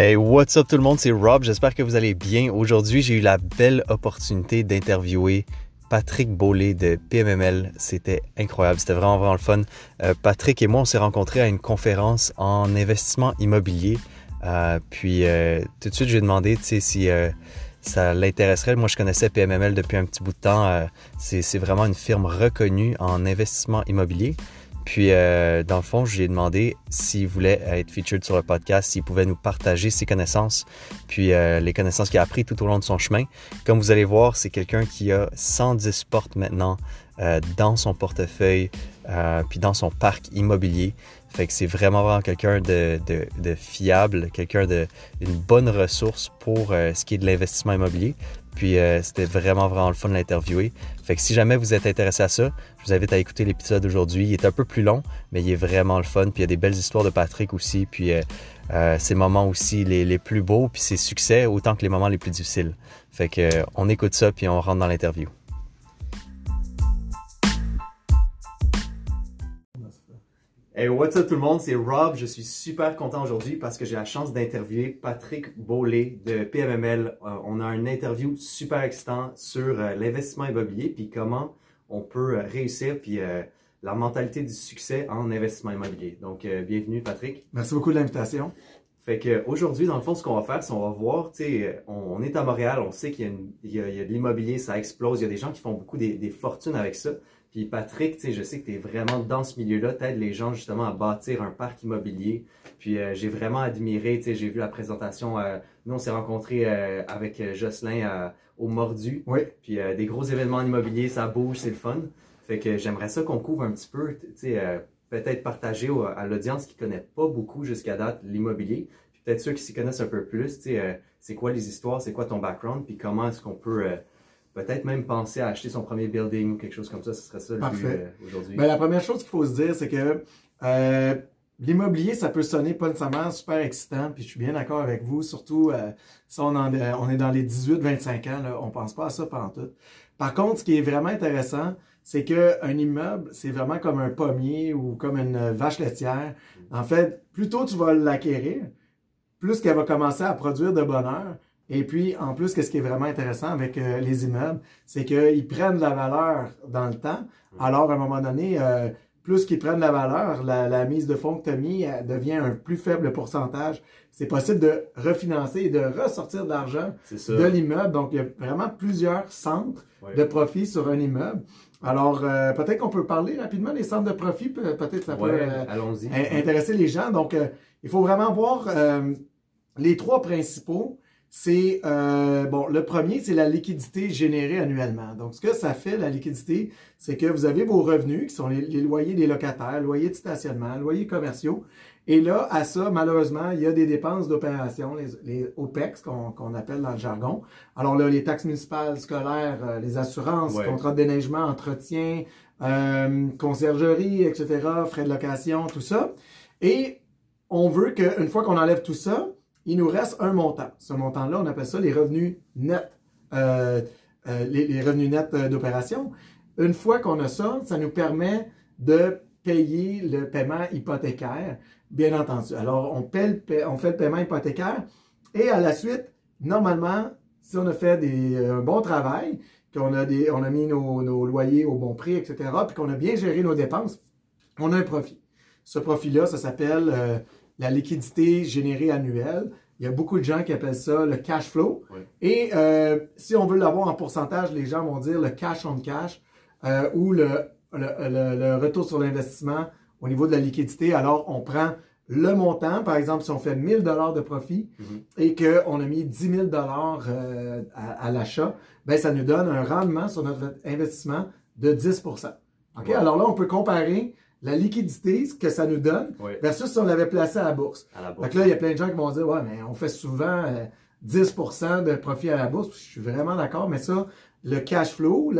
Hey, what's up tout le monde, c'est Rob, j'espère que vous allez bien. Aujourd'hui, j'ai eu la belle opportunité d'interviewer Patrick Beaulé de PMML. C'était incroyable, c'était vraiment vraiment le fun. Euh, Patrick et moi, on s'est rencontrés à une conférence en investissement immobilier. Euh, puis euh, tout de suite, j'ai demandé si ça l'intéresserait. Moi, je connaissais PMML depuis un petit bout de temps. c'est vraiment une firme reconnue en investissement immobilier. Puis, euh, dans le fond, je lui ai demandé s'il voulait être featured sur le podcast, s'il pouvait nous partager ses connaissances, puis euh, les connaissances qu'il a appris tout au long de son chemin. Comme vous allez voir, c'est quelqu'un qui a 110 portes maintenant euh, dans son portefeuille, puis dans son parc immobilier. Fait que c'est vraiment, vraiment quelqu'un de, de, fiable, quelqu'un de une bonne ressource pour ce qui est de l'investissement immobilier. Puis euh, c'était vraiment, vraiment le fun de l'interviewer. Fait que si jamais vous êtes intéressé à ça, je vous invite à écouter l'épisode d'aujourd'hui. Il est un peu plus long, mais il est vraiment le fun. Puis il y a des belles histoires de Patrick aussi. Puis euh, euh, ses moments aussi les, plus beaux, puis ses succès, autant que les moments les plus difficiles. Fait que on écoute ça, puis on rentre dans l'interview. Hey, what's up tout le monde, c'est Rob. Je suis super content aujourd'hui parce que j'ai la chance d'interviewer Patrick Beaulé de PMML. Euh, on a un interview super excitant sur euh, l'investissement immobilier puis comment on peut euh, réussir puis la mentalité du succès en investissement immobilier. Donc, bienvenue Patrick. Merci beaucoup de l'invitation. Fait qu'aujourd'hui, dans le fond, ce qu'on va faire, c'est on va voir, tu sais, on, est à Montréal, on sait qu'il y, a de l'immobilier, ça explose, il y a des gens qui font beaucoup des fortunes avec ça. Puis Patrick, je sais que tu es vraiment dans ce milieu-là, t'aides les gens justement à bâtir un parc immobilier. Puis euh, j'ai vraiment admiré, j'ai vu la présentation, euh, nous on s'est rencontrés euh, avec Jocelyn au Mordu. Oui. Puis des gros événements immobiliers, ça bouge, c'est le fun. Fait que j'aimerais ça qu'on couvre un petit peu, peut-être partager à l'audience qui connaît pas beaucoup jusqu'à date l'immobilier. Puis peut-être ceux qui s'y connaissent un peu plus, c'est quoi les histoires, c'est quoi ton background, puis comment est-ce qu'on peut peut-être même penser à acheter son premier building ou quelque chose comme ça, ce serait ça le but euh, aujourd'hui. Ben, la première chose qu'il faut se dire, c'est que euh, l'immobilier, ça peut sonner pas nécessairement super excitant, puis je suis bien d'accord avec vous, surtout euh, si on, on, est dans les 18-25 ans, là, on pense pas à ça pendant tout. Par contre, ce qui est vraiment intéressant, c'est qu'un immeuble, c'est vraiment comme un pommier ou comme une vache laitière. En fait, plus tôt tu vas l'acquérir, plus qu'elle va commencer à produire de bonheur, et puis, en plus, qu'est-ce qui est vraiment intéressant avec euh, les immeubles, c'est qu'ils prennent de la valeur dans le temps. Mm. Alors, à un moment donné, euh, plus qu'ils prennent de la valeur, la, mise de fonds que tu as mis devient un plus faible pourcentage. C'est possible de refinancer et de ressortir de l'argent de l'immeuble. Donc, il y a vraiment plusieurs centres de profit sur un immeuble. Alors, euh, peut-être qu'on peut parler rapidement des centres de profit. Peut-être ça peut intéresser les gens. Donc, il faut vraiment voir les trois principaux c'est euh, bon, le premier, c'est la liquidité générée annuellement. Donc, ce que ça fait, la liquidité, c'est que vous avez vos revenus, qui sont les, loyers des locataires, loyers de stationnement, loyers commerciaux. Et là, à ça, malheureusement, il y a des dépenses d'opération, les, OPEX qu'on appelle dans le jargon. Alors là, les taxes municipales, scolaires, euh, les assurances, contrats de déneigement, entretien, euh, conciergerie, etc., frais de location, tout ça. Et on veut qu'une fois qu'on enlève tout ça, il nous reste un montant. Ce montant-là, on appelle ça les revenus nets, euh, euh, les, revenus nets euh, d'opération. Une fois qu'on a ça, ça nous permet de payer le paiement hypothécaire, bien entendu. Alors, on, fait le paiement hypothécaire et à la suite, normalement, si on a fait un bon travail, qu'on a, on a mis nos, nos loyers au bon prix, etc., puis qu'on a bien géré nos dépenses, on a un profit. Ce profit-là, ça s'appelle la liquidité générée annuelle. Il y a beaucoup de gens qui appellent ça le cash flow. Et euh, si on veut l'avoir en pourcentage, les gens vont dire le cash on cash euh, ou le, le, retour sur l'investissement au niveau de la liquidité. Alors, on prend le montant, par exemple, si on fait 1000 dollars de profit mm-hmm. et qu'on a mis 10 000 dollars euh, à, l'achat, ben ça nous donne un rendement sur notre investissement de 10% Alors là, on peut comparer la liquidité, ce que ça nous donne, versus si on l'avait placé à la bourse. Donc là, il y a plein de gens qui vont dire, ouais, mais on fait souvent 10% euh, de profit à la bourse. Je suis vraiment d'accord, mais ça, le cash flow,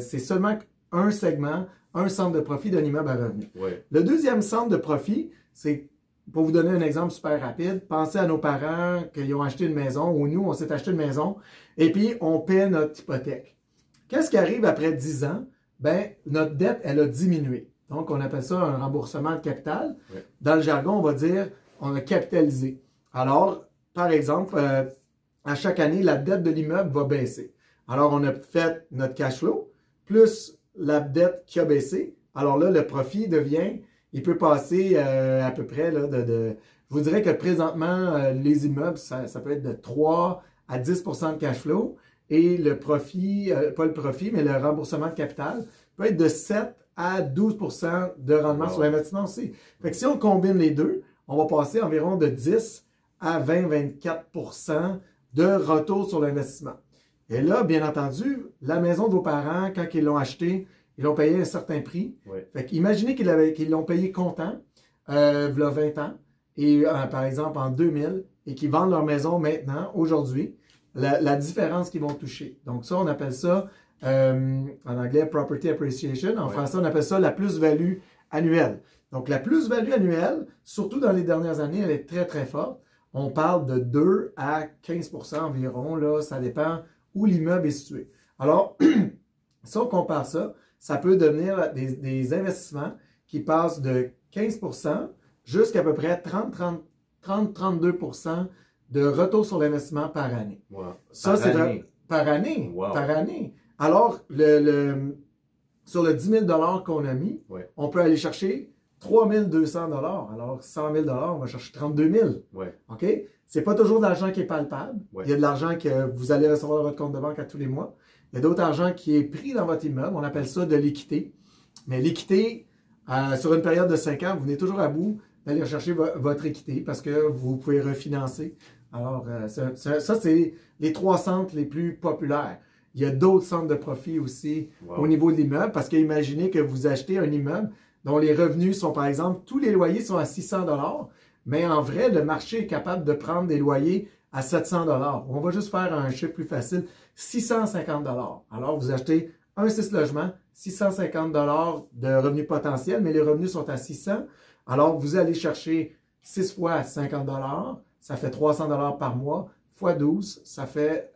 c'est seulement un segment, un centre de profit d'un immeuble à revenu. Le deuxième centre de profit, c'est, pour vous donner un exemple super rapide, pensez à nos parents qui ont acheté une maison, ou nous, on s'est acheté une maison, et puis on paie notre hypothèque. Qu'est-ce qui arrive après 10 ans? Ben, notre dette, elle a diminué. Donc, on appelle ça un remboursement de capital. Dans le jargon, on va dire on a capitalisé. Alors, par exemple, euh, à chaque année, la dette de l'immeuble va baisser. Alors, on a fait notre cash flow, plus la dette qui a baissé. Alors là, le profit devient, il peut passer euh, à peu près là, de, de, Je vous dirais que présentement, euh, les immeubles, ça, ça, peut être de 3 à 10% de cash flow. Et le profit, euh, pas le profit, mais le remboursement de capital peut être de 7 à 12% de rendement sur l'investissement aussi. Fait que si on combine les deux, on va passer environ de 10 à 20-24% de retour sur l'investissement. Et là, bien entendu, la maison de vos parents, quand ils l'ont achetée, ils l'ont payé un certain prix. Fait imaginez qu'ils l'ont payé comptant, euh, il y a 20 ans, et euh, par exemple en 2000, et qu'ils vendent leur maison maintenant, aujourd'hui, la, différence qu'ils vont toucher. Donc ça, on appelle ça, euh, en anglais, property appreciation. En français, on appelle ça la plus-value annuelle. Donc la plus-value annuelle, surtout dans les dernières années, elle est très, très forte. On parle de 2 à 15% environ, là, ça dépend où l'immeuble est situé. Alors, si on compare ça, ça peut devenir des, investissements qui passent de 15% jusqu'à à peu près 30-32% de retour sur l'investissement par année. Ça, c'est par année. Par année. Alors, le, sur le 10 000 qu'on a mis, on peut aller chercher 3 200 Alors, 100 000 on va chercher 32 000 OK? C'est pas toujours de l'argent qui est palpable. Il y a de l'argent que vous allez recevoir dans votre compte de banque à tous les mois. Il y a d'autres argent qui est pris dans votre immeuble. On appelle ça de l'équité. Mais l'équité, euh, sur une période de 5 ans, vous venez toujours à bout d'aller rechercher votre équité parce que vous pouvez refinancer. Alors, euh, ça, c'est les trois centres les plus populaires. Il y a d'autres centres de profit aussi au niveau de l'immeuble parce qu'imaginez que vous achetez un immeuble dont les revenus sont, par exemple, tous les loyers sont à 600 dollars mais en vrai, le marché est capable de prendre des loyers à 700 dollars. On va juste faire un chiffre plus facile, 650 dollars. Alors, vous achetez un 6 logements, 650 dollars de revenus potentiels, mais les revenus sont à 600. Alors, vous allez chercher 6 fois 50 dollars, ça fait 300 dollars par mois, fois 12, ça fait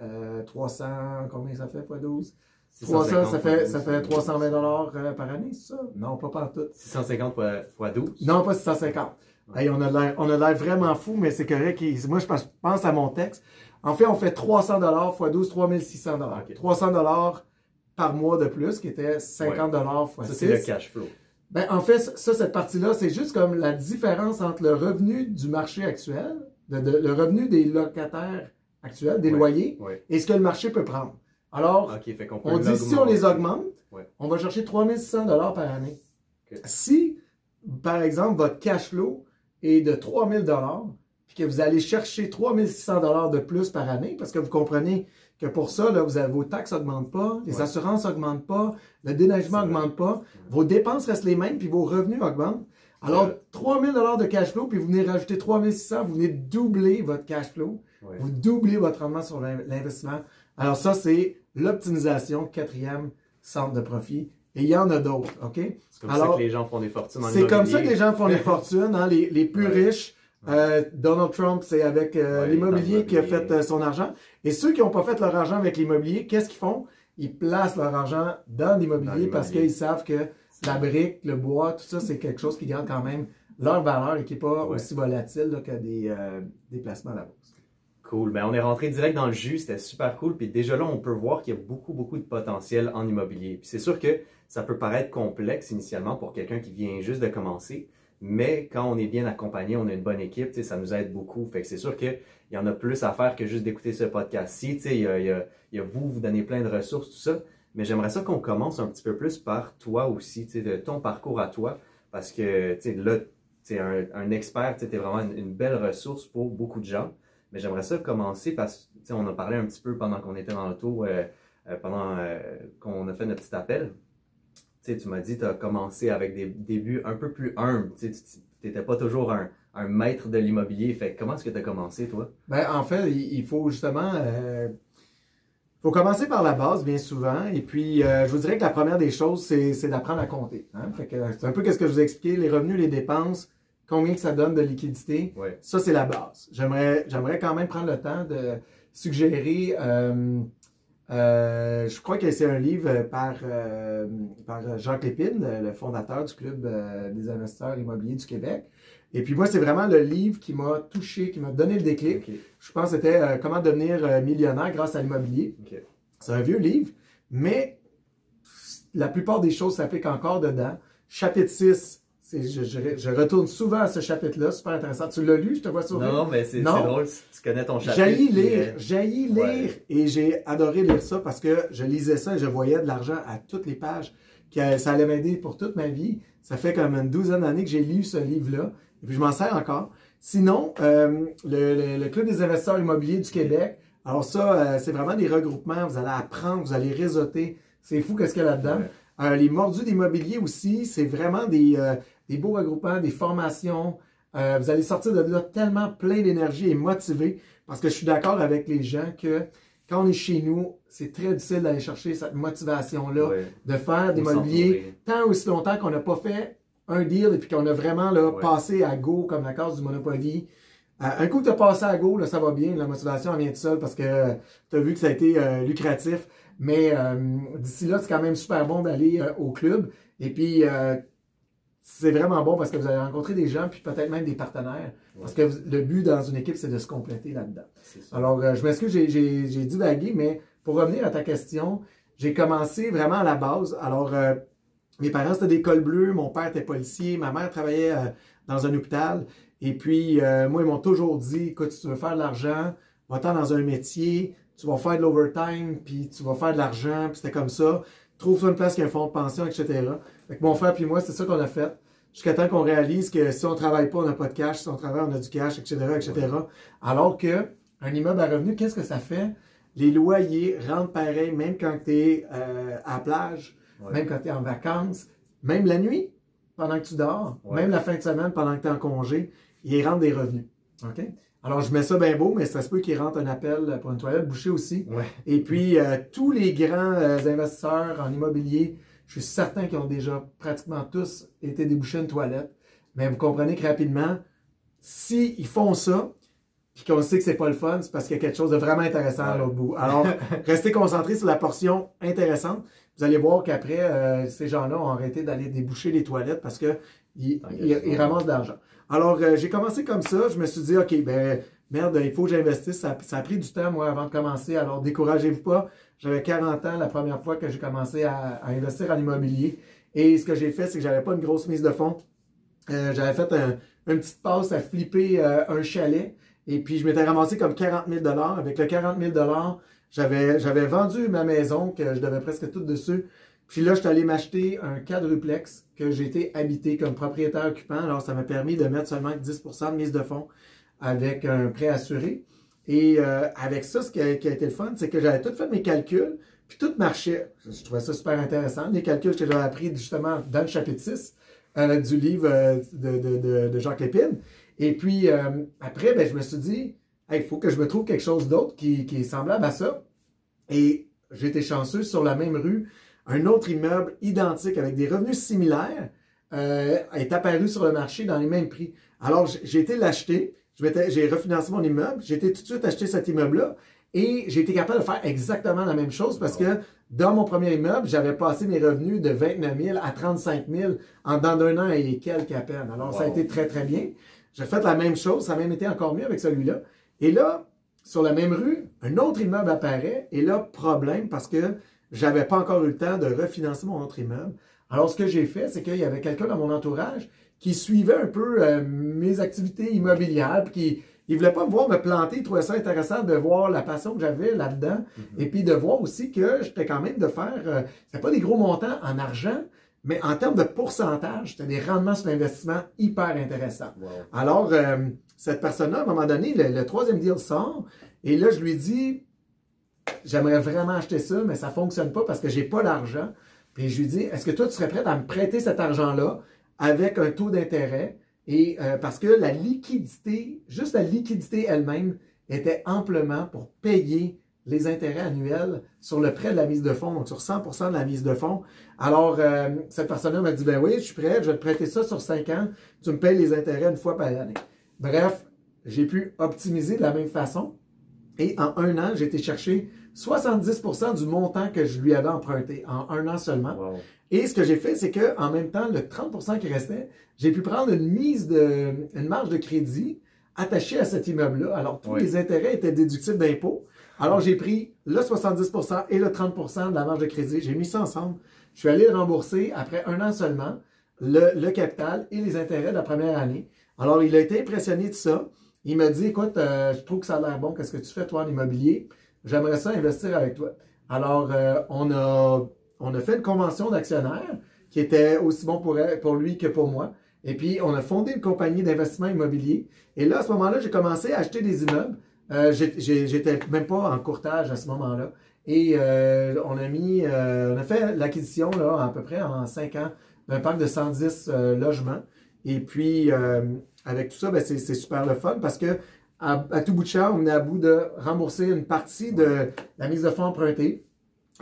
300, euh, combien ça fait fois 12? 300, ça fait, ça fait 320 dollars euh, par année, c'est ça? Non, pas par tout. 650 fois, fois 12? Non, pas 650 on a l'air vraiment fou, mais c'est correct. Moi, je pense à mon texte. En fait, on fait 300 dollars x 12, 3600 dollars. 300 dollars par mois de plus, qui était 50 dollars x 6. Ça, c'est le cash flow. Ben, en fait, ça, cette partie-là, c'est juste comme la différence entre le revenu du marché actuel, le revenu des locataires actuels, des loyers, et ce que le marché peut prendre. Alors, on, dit si on les augmente, on va chercher 3600 dollars par année. Si, par exemple, votre cash flow et de 3000 dollars, puis que vous allez chercher 3600 dollars de plus par année, parce que vous comprenez que pour ça, là, vous avez, vos taxes n'augmentent pas, les assurances n'augmentent pas, le déneigement n'augmente pas, vos dépenses restent les mêmes, puis vos revenus augmentent. Alors, 3000 dollars de cash flow, puis vous venez rajouter 3600, vous venez doubler votre cash flow, vous doublez votre rendement sur l'investissement. Alors ça, c'est l'optimisation, quatrième centre de profit. Et il y en a d'autres, OK? C'est comme ça que les gens font des fortunes en C'est comme ça que les gens font des fortunes, hein, les, les, plus riches. Euh, Donald Trump, c'est avec euh, l'immobilier qui a fait euh, son argent. Et ceux qui n'ont pas fait leur argent avec l'immobilier, qu'est-ce qu'ils font? Ils placent leur argent dans l'immobilier parce qu'ils savent que la brique, le bois, tout ça, c'est quelque chose qui garde quand même leur valeur et qui n'est pas aussi volatile que des, des placements à la bourse. Cool. Ben, on est rentré direct dans le jus, c'était super cool. Puis déjà là, on peut voir qu'il y a beaucoup, beaucoup de potentiel en immobilier. Puis c'est sûr que ça peut paraître complexe initialement pour quelqu'un qui vient juste de commencer, mais quand on est bien accompagné, on a une bonne équipe, ça nous aide beaucoup. Fait que c'est sûr qu'il y en a plus à faire que juste d'écouter ce podcast-ci. Il y a, y, y a vous, vous donnez plein de ressources, tout ça. Mais j'aimerais ça qu'on commence un petit peu plus par toi aussi, de ton parcours à toi, parce que là, tu es un, un expert, tu es vraiment une belle ressource pour beaucoup de gens. Mais j'aimerais ça commencer parce qu'on a parlé un petit peu pendant qu'on était dans l'auto, euh, euh, pendant euh, qu'on a fait notre petit appel. tu m'as dit tu as commencé avec des débuts un peu plus humbles. Tu n'étais pas toujours un, maître de l'immobilier. Fait comment est-ce que tu as commencé, toi? Ben, en fait, il faut justement. faut commencer par la base, bien souvent. Et puis, je vous dirais que la première des choses, c'est d'apprendre à compter. Hein. c'est un peu ce que je vous ai expliqué, les revenus, les dépenses, combien que ça donne de liquidité. Ça, c'est la base. J'aimerais, j'aimerais quand même prendre le temps de suggérer euh, Euh, je crois que c'est un livre par, euh, par Jacques Lépine, le, fondateur du Club euh, des investisseurs immobiliers du Québec. Et puis moi, c'est vraiment le livre qui m'a touché, qui m'a donné le déclic. Je pense que c'était Comment devenir millionnaire grâce à l'immobilier. C'est un vieux livre, mais la plupart des choses s'appliquent encore dedans. Chapitre 6, je, retourne souvent à ce chapitre-là, super intéressant. Tu l'as lu, je te vois sourire? Non, mais c'est drôle, tu connais ton chapitre. J'ai lire, j'ai lire, et j'ai adoré lire ça parce que je lisais ça et je voyais de l'argent à toutes les pages. Que ça allait m'aider pour toute ma vie. Ça fait comme une douzaine d'années que j'ai lu ce livre-là, et puis je m'en sers encore. Sinon, euh, le, Club des investisseurs immobiliers du Québec, alors ça, euh, c'est vraiment des regroupements, vous allez apprendre, vous allez réseauter. C'est fou qu'est-ce qu'il y a là-dedans. Euh, les mordus d'immobilier aussi, c'est vraiment des des beaux regroupements, des formations. Euh, vous allez sortir de là tellement plein d'énergie et motivé parce que je suis d'accord avec les gens que quand on est chez nous, c'est très difficile d'aller chercher cette motivation-là, de faire des mobiliers tant aussi longtemps qu'on n'a pas fait un deal et puis qu'on a vraiment là, passé à go comme la case du Monopoly. Euh, un coup que tu as passé à go, là, ça va bien, la motivation vient de seule parce que tu as vu que ça a été euh, lucratif. Mais d'ici là, c'est quand même super bon d'aller au club. Et puis, c'est vraiment bon parce que vous allez rencontrer des gens, puis peut-être même des partenaires. Parce que le but dans une équipe, c'est de se compléter là-dedans. Alors, euh, je m'excuse, j'ai divagué, mais pour revenir à ta question, j'ai commencé vraiment à la base. Alors, euh, mes parents, c'était des cols bleus, mon père était policier, ma mère travaillait euh, dans un hôpital. Et puis, moi, ils m'ont toujours dit, écoute, si tu veux faire de l'argent, va-t'en dans un métier, tu vas faire de l'overtime, puis tu vas faire de l'argent, puis c'était comme ça. Trouve-toi une place qui a un fonds de pension, etc. Fait mon frère et moi, c'est ça qu'on a fait. Jusqu'à temps qu'on réalise que si on ne travaille pas, on n'a pas de cash. Si on travaille, on a du cash, etc., etc. Alors que un immeuble à revenu, qu'est-ce que ça fait? Les loyers rentrent pareil, même quand tu es euh, à la plage, même quand tu es en vacances, même la nuit, pendant que tu dors, même la fin de semaine, pendant que tu es en congé, ils rentrent des revenus. OK? Alors, je mets ça bien beau, mais ça se peut qu'il rentre un appel pour une toilette bouchée aussi. Et puis, euh, tous les grands euh, investisseurs en immobilier je suis certain qu'ils ont déjà pratiquement tous été débouchés une toilette. Mais vous comprenez que rapidement, s'ils font ça, puis qu'on sait que c'est pas le fun, c'est parce qu'il y a quelque chose de vraiment intéressant à l'autre bout. Alors, restez concentrés sur la portion intéressante. Vous allez voir qu'après, euh, ces gens-là ont arrêté d'aller déboucher les toilettes parce qu'ils ils, ramassent de l'argent. Alors, euh, j'ai commencé comme ça. Je me suis dit, OK, ben, merde, il faut que j'investisse. Ça, ça, a pris du temps, moi, avant de commencer. Alors, découragez-vous pas. J'avais 40 ans la première fois que j'ai commencé à, investir en immobilier. Et ce que j'ai fait, c'est que j'avais pas une grosse mise de fonds. Euh, j'avais fait une petite passe à flipper euh, un chalet. Et puis, je m'étais ramassé comme 40 000 Avec le 40 000 j'avais, j'avais vendu ma maison, que je devais presque tout dessus. Puis là, je suis allé m'acheter un quadruplex que j'ai été habité comme propriétaire occupant. Alors, ça m'a permis de mettre seulement 10% de mise de fonds avec un prêt assuré. Et euh, avec ça, ce qui a, été le fun, c'est que j'avais tout fait mes calculs, puis tout marchait. Je trouvais ça super intéressant. Les calculs que j'avais appris justement dans le chapitre 6 euh, du livre euh, de, de, de, Jacques Lépine. Et puis après, ben, je me suis dit, il faut que je me trouve quelque chose d'autre qui, qui est semblable à ça. Et j'ai été chanceux sur la même rue. Un autre immeuble identique avec des revenus similaires est apparu sur le marché dans les mêmes prix. Alors, j'ai été l'acheter j'ai refinancé mon immeuble, j'ai été tout de suite acheter cet immeuble-là et j'ai été capable de faire exactement la même chose parce que dans mon premier immeuble, j'avais passé mes revenus de 29 000 à 35 000 en dans d'un an et quelques à peine. Alors, ça a été très, très bien. J'ai fait la même chose, ça a même été encore mieux avec celui-là. Et là, sur la même rue, un autre immeuble apparaît et là, problème parce que j'avais pas encore eu le temps de refinancer mon autre immeuble. Alors, ce que j'ai fait, c'est qu'il y avait quelqu'un dans mon entourage qui suivait un peu euh, mes activités immobilières, puis qui il voulait pas me voir me planter, il trouvait ça intéressant de voir la passion que j'avais là-dedans, mm-hmm. et puis de voir aussi que j'étais quand même de faire, euh, c'est pas des gros montants en argent, mais en termes de pourcentage, c'était des rendements sur l'investissement hyper intéressants. Alors, euh, cette personne-là, à un moment donné, le, troisième deal sort, et là, je lui dis, j'aimerais vraiment acheter ça, mais ça fonctionne pas parce que j'ai pas l'argent. Puis je lui dis, est-ce que toi, tu serais prêt à me prêter cet argent-là? avec un taux d'intérêt? Et euh, parce que la liquidité, juste la liquidité elle-même était amplement pour payer les intérêts annuels sur le prêt de la mise de fonds, donc sur 100% de la mise de fonds. Alors, euh, cette personne-là m'a dit, ben oui, je suis prêt, je vais te prêter ça sur 5 ans, tu me payes les intérêts une fois par année. Bref, j'ai pu optimiser de la même façon. Et en un an, j'ai été chercher 70% du montant que je lui avais emprunté en un an seulement. Et ce que j'ai fait, c'est que en même temps, le 30% qui restait, j'ai pu prendre une mise de, une marge de crédit attachée à cet immeuble-là. Alors, tous les intérêts étaient déductibles d'impôts. Alors, j'ai pris le 70% et le 30% de la marge de crédit. J'ai mis ça ensemble. Je suis allé rembourser après un an seulement le, capital et les intérêts de la première année. Alors, il a été impressionné de ça. Il m'a dit, écoute, euh, je trouve que ça a l'air bon. Qu'est-ce que tu fais, toi, en immobilier? J'aimerais ça investir avec toi. Alors, euh, on, a, on a fait une convention d'actionnaires qui était aussi bon pour, pour lui que pour moi. Et puis, on a fondé une compagnie d'investissement immobilier. Et là, à ce moment-là, j'ai commencé à acheter des immeubles. Euh, J'étais même pas en courtage à ce moment-là. Et euh, on a mis, euh, on a fait l'acquisition là à peu près en cinq ans d'un parc de 110 euh, logements. Et puis, avec tout ça, ben, c'est super le fun parce que à, tout bout de champ, on est à bout de rembourser une partie de la mise de fonds empruntée.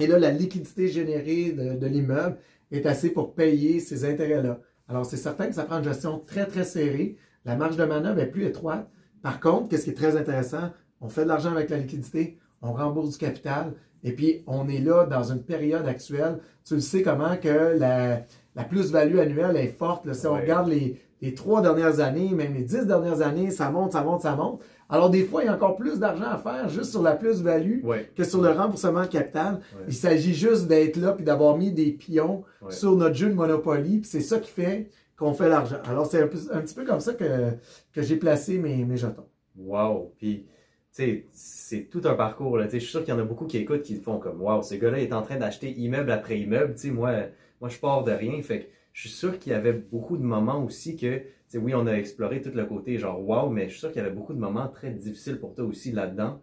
Et là, la liquidité générée de, l'immeuble est assez pour payer ces intérêts-là. Alors, c'est certain que ça prend une gestion très, très serrée. La marge de manœuvre est plus étroite. Par contre, qu'est-ce qui est très intéressant? On fait de l'argent avec la liquidité, on rembourse du capital, et puis on est là dans une période actuelle. Tu le sais comment que la, plus-value annuelle est forte. Si on regarde les, les trois dernières années, même les dix dernières années, ça monte, ça monte, ça monte. Alors, des fois, il y a encore plus d'argent à faire juste sur la plus-value que sur le remboursement de capital. Il s'agit juste d'être là puis d'avoir mis des pions sur notre jeu de Monopoly. Puis c'est ça qui fait qu'on fait l'argent. Alors, c'est un, petit peu comme ça que, que j'ai placé mes, mes jetons. Wow! Puis, tu sais, c'est tout un parcours. Là. Je suis sûr qu'il y en a beaucoup qui écoutent qui font comme Wow, ce gars-là est en train d'acheter immeuble après immeuble. sais moi, moi, je pars de rien. Fait je suis sûr qu'il y avait beaucoup de moments aussi que, oui, on a exploré tout le côté genre wow, mais je suis sûr qu'il y avait beaucoup de moments très difficiles pour toi aussi là-dedans.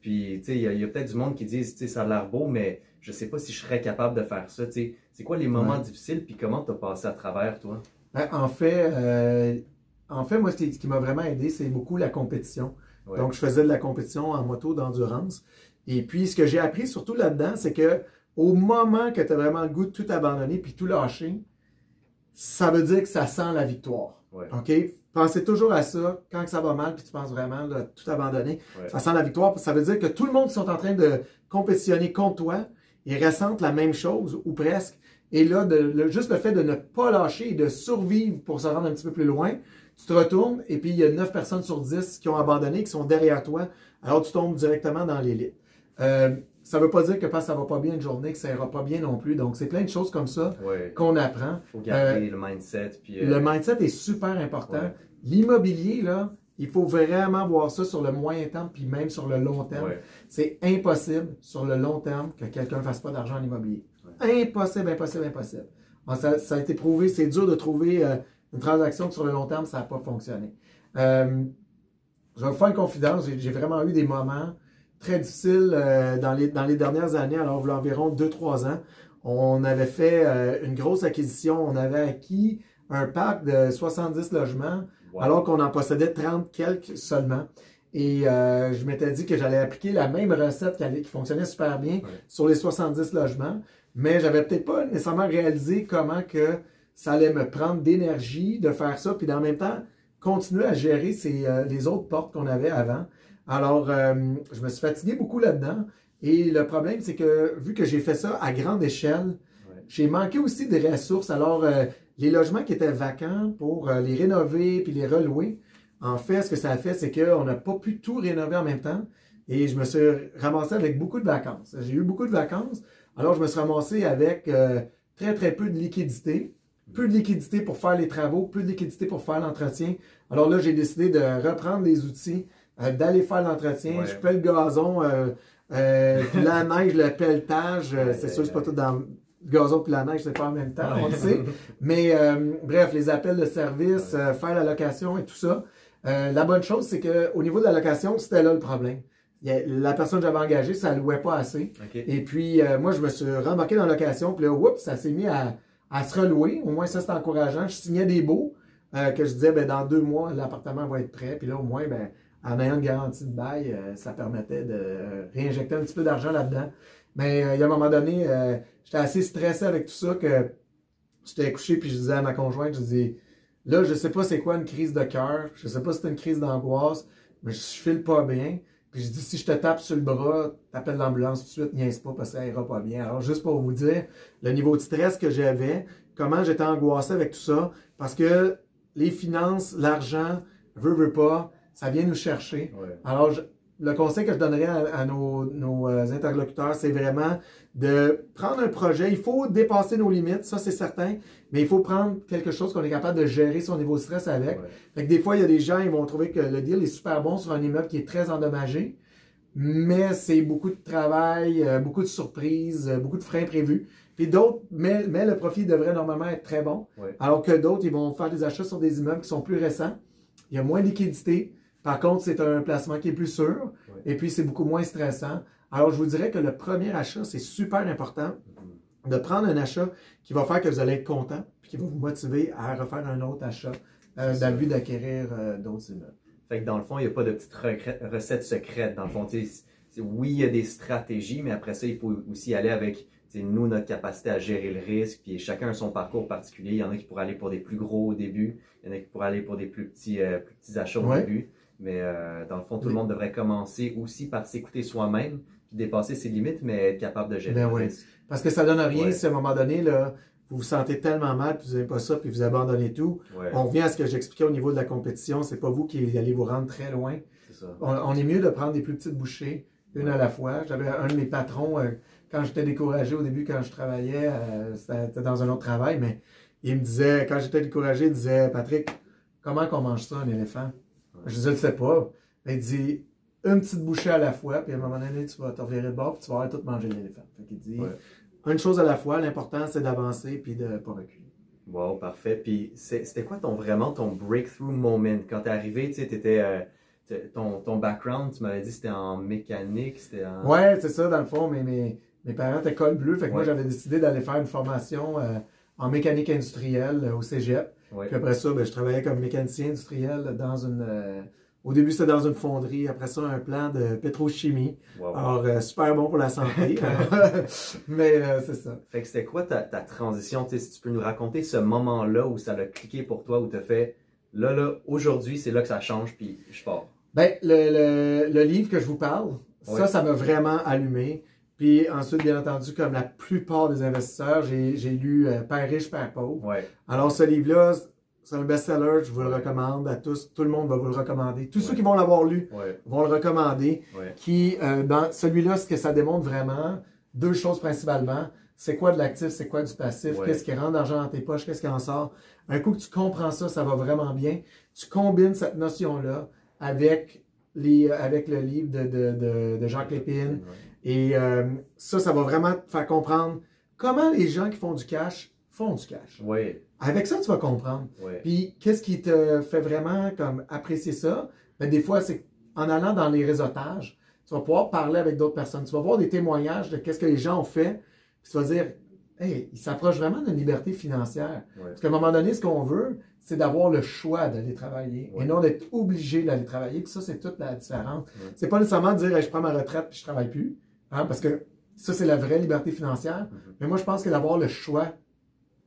Puis, tu sais, il y a, peut-être du monde qui dit, tu ça a l'air beau, mais je sais pas si je serais capable de faire ça. Tu c'est quoi les moments difficiles, puis comment tu as passé à travers, toi? Ben, en fait, euh, en fait, moi, ce qui, m'a vraiment aidé, c'est beaucoup la compétition. Donc, je faisais de la compétition en moto d'endurance. Et puis, ce que j'ai appris surtout là-dedans, c'est que au moment que tu as vraiment le goût de tout abandonner puis tout lâcher, ça veut dire que ça sent la victoire. OK? Pensez toujours à ça quand ça va mal puis tu penses vraiment de tout abandonner. Ça sent la victoire. Ça veut dire que tout le monde qui sont en train de compétitionner contre toi, ils ressentent la même chose ou presque. Et là, de, juste le fait de ne pas lâcher et de survivre pour se rendre un petit peu plus loin, tu te retournes et puis il y a 9 personnes sur 10 qui ont abandonné, qui sont derrière toi. Alors tu tombes directement dans l'élite. Euh, ça ne veut pas dire que parce que ça va pas bien une journée, que ça ira pas bien non plus. Donc, c'est plein de choses comme ça qu'on apprend. Il faut garder euh, le mindset. Euh, le mindset est super important. L'immobilier, là, il faut vraiment voir ça sur le moyen terme, puis même sur le long terme. C'est impossible sur le long terme que quelqu'un ne fasse pas d'argent en immobilier. Impossible, impossible, impossible. ça, a été prouvé, c'est dur de trouver une transaction sur le long terme, ça n'a pas fonctionné. Euh, je vais vous faire une confidence, j'ai vraiment eu des moments très difficiles euh, dans, les, dans les dernières années, alors il y a environ 2-3 ans. On avait fait euh, une grosse acquisition, on avait acquis un parc de 70 logements, alors qu'on en possédait 30 quelques seulement. Et je m'étais dit que j'allais appliquer la même recette qui, qui fonctionnait super bien sur les 70 logements, mais j'avais peut-être pas nécessairement réalisé comment que ça allait me prendre d'énergie de faire ça, puis en même temps, continuer à gérer ces, euh, les autres portes qu'on avait avant. Alors, euh, je me suis fatigué beaucoup là-dedans. Et le problème, c'est que vu que j'ai fait ça à grande échelle, j'ai manqué aussi des ressources. Alors, euh, les logements qui étaient vacants pour les rénover puis les relouer, en fait, ce que ça a fait, c'est qu'on n'a pas pu tout rénover en même temps. Et je me suis ramassé avec beaucoup de vacances. J'ai eu beaucoup de vacances. Alors, je me suis ramassé avec très, très peu de liquidité peu de liquidité pour faire les travaux, peu de liquidité pour faire l'entretien. Alors là, j'ai décidé de reprendre les outils, euh, d'aller faire l'entretien. Je pèle le gazon, euh, euh, la neige, le pelletage. c'est sûr, c'est pas tout dans le gazon puis la neige, c'est pas en même temps, on le sait. Mais bref, les appels de service, faire la location et tout ça. la bonne chose, c'est qu'au niveau de la location, c'était là le problème. La personne que j'avais engagée, ça louait pas assez. Et puis, moi, je me suis rembarqué dans la location, puis là, oups, ça s'est mis à, à se relouer. Au moins, ça, c'est encourageant. Je signais des baux euh, que je disais, ben, dans deux mois, l'appartement va être prêt. Puis là, au moins, ben, en ayant une garantie de bail, euh, ça permettait de réinjecter un petit peu d'argent là-dedans. Mais euh, il y a un moment donné, j'étais assez stressé avec tout ça que j'étais couché puis je disais à ma conjointe, je dis là, je sais pas c'est quoi une crise de cœur, je sais pas si c'est une crise d'angoisse, mais je file pas bien. Puis je dis, si je te tape sur le bras, t'appelles l'ambulance tout de suite, niaise pas parce que ça ira pas bien. Alors, juste pour vous dire, le niveau de stress que j'avais, comment j'étais angoissé avec tout ça, parce que les finances, l'argent, veut, veut pas, ça vient nous chercher. Alors, le conseil que je donnerais à, nos, euh, interlocuteurs, c'est vraiment de prendre un projet. Il faut dépasser nos limites, ça c'est certain, mais il faut prendre quelque chose qu'on est capable de gérer son niveau de stress avec. des fois, il y a des gens, ils vont trouver que le deal est super bon sur un immeuble qui est très endommagé, mais c'est beaucoup de travail, euh, beaucoup de surprises, euh, beaucoup de frais prévus. Puis d'autres, mais, mais le profit devrait normalement être très bon. Alors que d'autres, ils vont faire des achats sur des immeubles qui sont plus récents. Il y a moins de liquidité par contre, c'est un placement qui est plus sûr et puis c'est beaucoup moins stressant. Alors, je vous dirais que le premier achat, c'est super important mm-hmm. de prendre un achat qui va faire que vous allez être content puis qui va vous motiver à refaire un autre achat euh, dans le but d'acquérir euh, d'autres immeubles. Fait que dans le fond, il n'y a pas de petite recette secrète. Dans le fond, oui, il y a des stratégies, mais après ça, il faut aussi aller avec nous, notre capacité à gérer le risque, puis chacun a son parcours particulier. Il y en a qui pourraient aller pour des plus gros au début, il y en a qui pourraient aller pour des plus petits, euh, plus petits achats au début. Mais euh, dans le fond, tout le monde devrait commencer aussi par s'écouter soi-même, puis dépasser ses limites, mais être capable de gérer ben Parce que ça donne rien si à un moment donné, là, vous vous sentez tellement mal, puis vous n'avez pas ça, puis vous abandonnez tout. On revient à ce que j'expliquais au niveau de la compétition, c'est pas vous qui allez vous rendre très loin. On, est mieux de prendre des plus petites bouchées, une à la fois. J'avais un de mes patrons, euh, quand j'étais découragé au début, quand je travaillais, euh, c'était dans un autre travail, mais il me disait, quand j'étais découragé, il disait, Patrick, comment qu'on mange ça, un éléphant? Je ne le sais pas. il dit une petite bouchée à la fois, puis à un moment donné, tu vas te revirer de bord, puis tu vas avoir tout manger l'éléphant. Fait qu'il dit une chose à la fois, l'important c'est d'avancer puis de ne pas reculer. Wow, parfait. Puis c'était quoi ton vraiment ton breakthrough moment? Quand t'es arrivé, tu sais, t'étais. Euh, ton, ton background, tu m'avais dit c'était en mécanique, c'était en... Ouais, c'est ça, dans le fond, mais mes, mes parents étaient col bleu, fait que moi j'avais décidé d'aller faire une formation euh, en mécanique industrielle euh, au Cégep. Puis après ça, ben, je travaillais comme mécanicien industriel dans une. Euh, au début, c'était dans une fonderie. Après ça, un plan de pétrochimie. Alors, euh, super bon pour la santé. Mais euh, c'est ça. Fait que c'était quoi ta, ta transition? si tu peux nous raconter ce moment-là où ça a cliqué pour toi, où tu as fait là, là, aujourd'hui, c'est là que ça change, puis je pars. Ben, le, le, le livre que je vous parle, ça, ça m'a vraiment allumé. Puis ensuite, bien entendu, comme la plupart des investisseurs, j'ai lu euh, Père riche, Père pauvre. Alors, ce livre-là, c'est un best-seller, je vous le recommande à tous. Tout le monde va vous le recommander. Tous ceux qui vont l'avoir lu vont le recommander. Qui, euh, dans celui-là, ce que ça démontre vraiment, deux choses principalement. C'est quoi de l'actif, c'est quoi du passif, qu'est-ce qui rentre d'argent dans tes poches, qu'est-ce qui en sort. Un coup que tu comprends ça, ça va vraiment bien. Tu combines cette notion-là avec, les, avec le livre de, de, de, Jacques Lépine. Et euh, ça, ça va vraiment te faire comprendre comment les gens qui font du cash font du cash. Oui. Avec ça, tu vas comprendre. Puis, qu'est-ce qui te fait vraiment comme apprécier ça? Ben, des fois, c'est en allant dans les réseautages, tu vas pouvoir parler avec d'autres personnes. Tu vas voir des témoignages de qu'est-ce que les gens ont fait. Puis tu vas dire, hey, ils s'approchent vraiment d'une liberté financière. Parce qu'à un moment donné, ce qu'on veut, c'est d'avoir le choix d'aller travailler et non d'être obligé d'aller travailler. Puis ça, c'est toute la différence. C'est pas nécessairement de dire, je prends ma retraite puis je travaille plus. Hein, parce que ça, c'est la vraie liberté financière. Mm-hmm. Mais moi, je pense que d'avoir le choix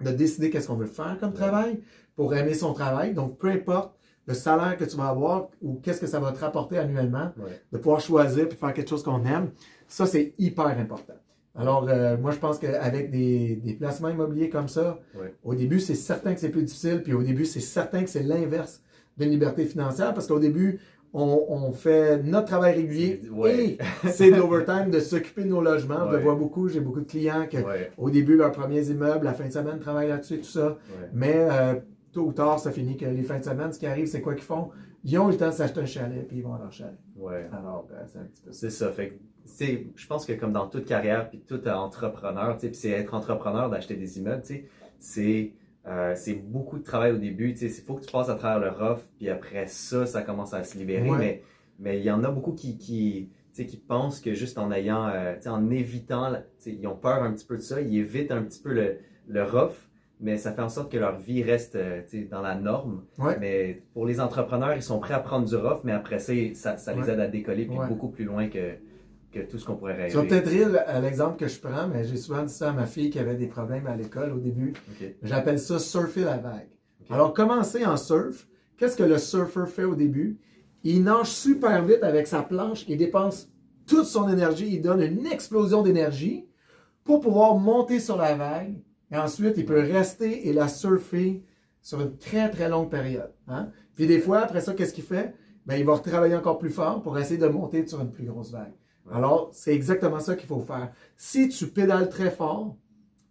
de décider qu'est-ce qu'on veut faire comme travail pour aimer son travail. Donc, peu importe le salaire que tu vas avoir ou qu'est-ce que ça va te rapporter annuellement, de pouvoir choisir et faire quelque chose qu'on aime, ça, c'est hyper important. Alors, euh, moi, je pense qu'avec des, des, placements immobiliers comme ça, au début, c'est certain que c'est plus difficile, puis au début, c'est certain que c'est l'inverse d'une liberté financière, parce qu'au début, on, fait notre travail régulier et c'est de l'overtime de s'occuper de nos logements. Je le vois beaucoup, j'ai beaucoup de clients qui, au début, leurs premiers immeubles, la fin de semaine, travaillent là-dessus et tout ça. Mais euh, tôt ou tard, ça finit que les fins de semaine, ce qui arrive, c'est quoi qu'ils font? Ils ont le temps de s'acheter un chalet puis ils vont à leur chalet. Alors, ben, c'est un petit peu C'est ça. Fait je pense que comme dans toute carrière puis tout entrepreneur, puis c'est être entrepreneur d'acheter des immeubles, c'est euh, c'est beaucoup de travail au début. Il faut que tu passes à travers le rough, puis après ça, ça commence à se libérer. Mais mais il y en a beaucoup qui, qui, qui pensent que juste en ayant, euh, en évitant, ils ont peur un petit peu de ça, ils évitent un petit peu le, le rough, mais ça fait en sorte que leur vie reste euh, dans la norme. Mais pour les entrepreneurs, ils sont prêts à prendre du rough, mais après ça, ça, ça les aide à décoller puis beaucoup plus loin que, que tout ce qu'on pourrait rêver. Tu vas peut-être rire à l'exemple que je prends, mais j'ai souvent dit ça à ma fille qui avait des problèmes à l'école au début. J'appelle ça surfer la vague. Alors, commencer en surf, qu'est-ce que le surfer fait au début? il nage super vite avec sa planche, il dépense toute son énergie, il donne une explosion d'énergie pour pouvoir monter sur la vague. Et ensuite, il peut rester et la surfer sur une très, très longue période. Hein? Puis des fois, après ça, qu'est-ce qu'il fait? Ben, il va travailler encore plus fort pour essayer de monter sur une plus grosse vague. Alors, c'est exactement ça qu'il faut faire. Si tu pédales très fort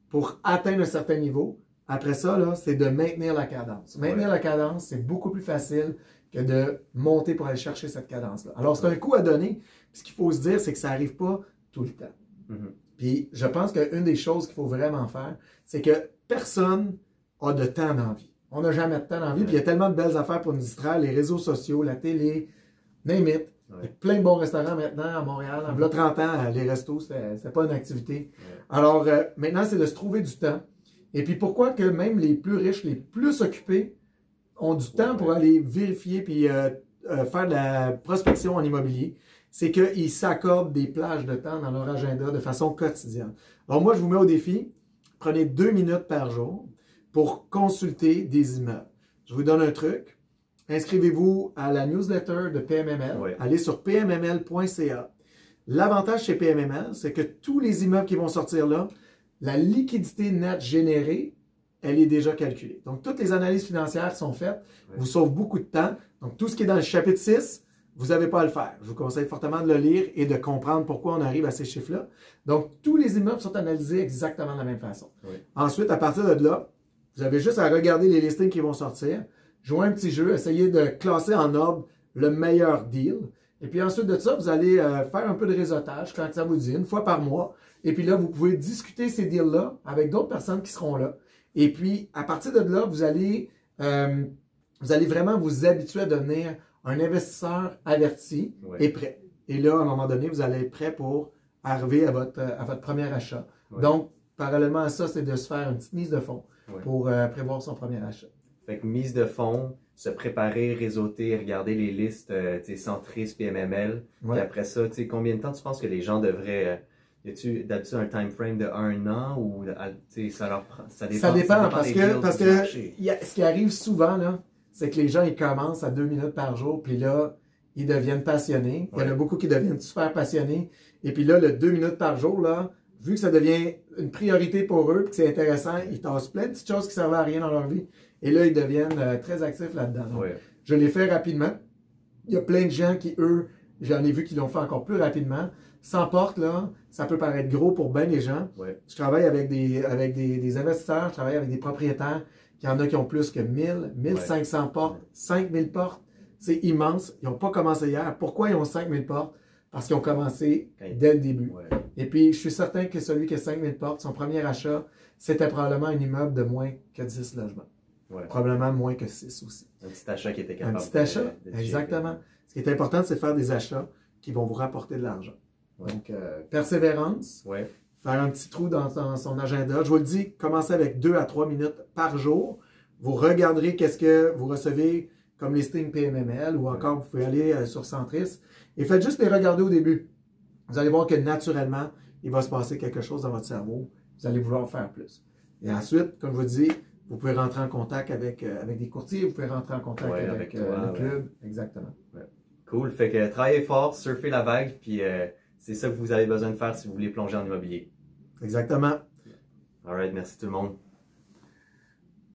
pour atteindre un certain niveau, après ça, là, c'est de maintenir la cadence. Maintenir la cadence, c'est beaucoup plus facile que de monter pour aller chercher cette cadence-là. Alors, c'est un coup à donner. ce qu'il faut se dire, c'est que ça n'arrive pas tout le temps. Mm-hmm. Puis, je pense qu'une des choses qu'il faut vraiment faire, c'est que personne a de temps d'envie. On n'a jamais de temps d'envie. Puis, il y a tellement de belles affaires pour nous distraire, les réseaux sociaux, la télé, name it. Il y a plein de bons restaurants maintenant à Montréal. En mm 30 ans, les restos, c'était pas une activité. Alors, euh, maintenant, c'est de se trouver du temps. Et puis, pourquoi que même les plus riches, les plus occupés, ont du temps pour aller vérifier puis euh, euh, faire de la prospection en immobilier, c'est qu'ils s'accordent des plages de temps dans leur agenda de façon quotidienne. Alors moi, je vous mets au défi, prenez deux minutes par jour pour consulter des immeubles. Je vous donne un truc. Inscrivez-vous à la newsletter de PMML. Allez sur pmml.ca. L'avantage chez PMML, c'est que tous les immeubles qui vont sortir là, la liquidité nette générée elle est déjà calculée. Donc, toutes les analyses financières sont faites, vous sauvent beaucoup de temps. Donc, tout ce qui est dans le chapitre 6, vous n'avez pas à le faire. Je vous conseille fortement de le lire et de comprendre pourquoi on arrive à ces chiffres-là. Donc, tous les immeubles sont analysés exactement de la même façon. Ensuite, à partir de là, vous avez juste à regarder les listings qui vont sortir, jouer un petit jeu, essayer de classer en ordre le meilleur deal. Et puis ensuite de ça, vous allez euh, faire un peu de réseautage quand ça vous dit, une fois par mois. Et puis là, vous pouvez discuter ces deals-là avec d'autres personnes qui seront là. Et puis, à partir de là, vous allez, euh, vous allez vraiment vous habituer à devenir un investisseur averti et prêt. Et là, à un moment donné, vous allez être prêt pour arriver à votre, à votre premier achat. Donc, parallèlement à ça, c'est de se faire une petite mise de fonds pour euh, prévoir son premier achat. Fait que mise de fonds, se préparer, réseauter, regarder les listes euh, centristes PMML. Et après ça, combien de temps tu penses que les gens devraient euh, y a-tu d'habitude un time frame de un an ou ça leur ça dépend? Ça dépend, parce que, parce que ce qui arrive souvent, là, c'est que les gens, ils commencent à deux minutes par jour, puis là, ils deviennent passionnés. Il y en a beaucoup qui deviennent super passionnés. Et puis là, le deux minutes par jour, là, vu que ça devient une priorité pour eux, que c'est intéressant, ils tassent plein de petites choses qui servaient à rien dans leur vie. Et là, ils deviennent euh, très actifs là-dedans. Je l'ai fait rapidement. Il y a plein de gens qui, eux, j'en ai vu qui l'ont fait encore plus rapidement. Sans porte, là, ça peut paraître gros pour bien des gens. Je travaille avec des, avec des, investisseurs, je travaille avec des propriétaires. Il y en a qui ont plus que 1000, 1500 portes, 5000 portes. C'est immense. Ils n'ont pas commencé hier. Pourquoi ils ont 5000 portes? Parce qu'ils ont commencé dès le début. Et puis, je suis certain que celui qui a 5000 portes, son premier achat, c'était probablement un immeuble de moins que 10 logements. Probablement moins que 6 aussi. Un petit achat qui était capable Un petit achat, exactement. Ce qui est important, c'est de faire des achats qui vont vous rapporter de l'argent. Donc, euh, persévérance. Faire un petit trou dans, son agenda. Je vous le dis, commencez avec deux à trois minutes par jour. Vous regarderez qu'est-ce que vous recevez comme listing PMML ou encore vous pouvez aller euh, sur Centris et faites juste les regarder au début. Vous allez voir que naturellement, il va se passer quelque chose dans votre cerveau. Vous allez vouloir faire plus. Et ensuite, comme je vous dis, vous pouvez rentrer en contact avec, euh, avec des courtiers, vous pouvez rentrer en contact avec, le club. Exactement. Cool. Fait que travaillez fort, surfez la vague, puis c'est ça que vous avez besoin de faire si vous voulez plonger en immobilier. Exactement. All right, merci tout le monde.